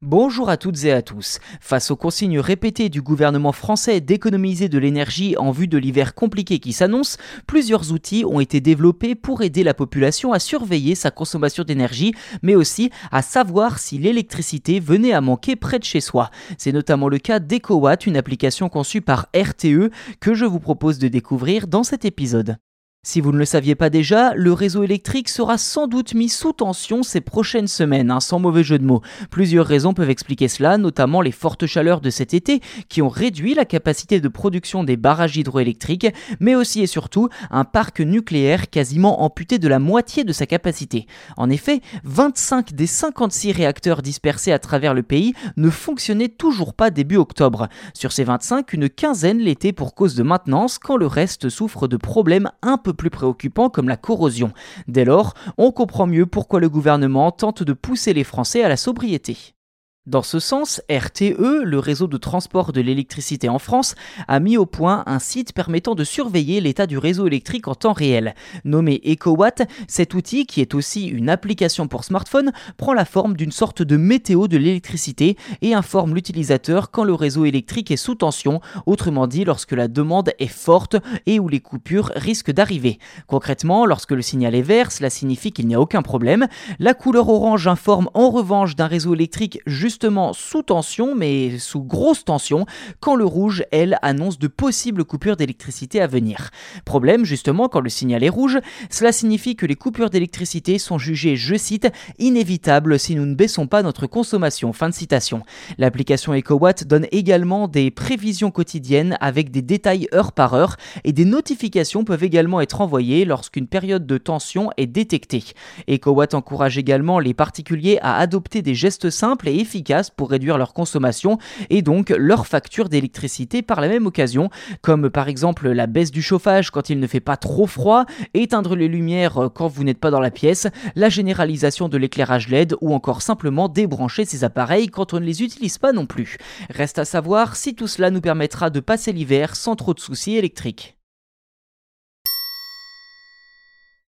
Bonjour à toutes et à tous. Face aux consignes répétées du gouvernement français d'économiser de l'énergie en vue de l'hiver compliqué qui s'annonce, plusieurs outils ont été développés pour aider la population à surveiller sa consommation d'énergie, mais aussi à savoir si l'électricité venait à manquer près de chez soi. C'est notamment le cas d'EcoWatt, une application conçue par RTE que je vous propose de découvrir dans cet épisode. Si vous ne le saviez pas déjà, le réseau électrique sera sans doute mis sous tension ces prochaines semaines, hein, sans mauvais jeu de mots. Plusieurs raisons peuvent expliquer cela, notamment les fortes chaleurs de cet été qui ont réduit la capacité de production des barrages hydroélectriques, mais aussi et surtout un parc nucléaire quasiment amputé de la moitié de sa capacité. En effet, 25 des 56 réacteurs dispersés à travers le pays ne fonctionnaient toujours pas début octobre. Sur ces 25, une quinzaine l'étaient pour cause de maintenance, quand le reste souffre de problèmes un plus préoccupants comme la corrosion. Dès lors, on comprend mieux pourquoi le gouvernement tente de pousser les Français à la sobriété. Dans ce sens, RTE, le réseau de transport de l'électricité en France, a mis au point un site permettant de surveiller l'état du réseau électrique en temps réel. Nommé EcoWatt, cet outil, qui est aussi une application pour smartphone, prend la forme d'une sorte de météo de l'électricité et informe l'utilisateur quand le réseau électrique est sous tension, autrement dit lorsque la demande est forte et où les coupures risquent d'arriver. Concrètement, lorsque le signal est vert, cela signifie qu'il n'y a aucun problème. La couleur orange informe en revanche d'un réseau électrique juste sous tension, mais sous grosse tension, quand le rouge, elle, annonce de possibles coupures d'électricité à venir. Problème, justement, quand le signal est rouge, cela signifie que les coupures d'électricité sont jugées, je cite, inévitables si nous ne baissons pas notre consommation. Fin de citation. L'application EcoWatt donne également des prévisions quotidiennes avec des détails heure par heure et des notifications peuvent également être envoyées lorsqu'une période de tension est détectée. EcoWatt encourage également les particuliers à adopter des gestes simples et pour réduire leur consommation et donc leur facture d'électricité par la même occasion, comme par exemple la baisse du chauffage quand il ne fait pas trop froid, éteindre les lumières quand vous n'êtes pas dans la pièce, la généralisation de l'éclairage LED ou encore simplement débrancher ces appareils quand on ne les utilise pas non plus. Reste à savoir si tout cela nous permettra de passer l'hiver sans trop de soucis électriques.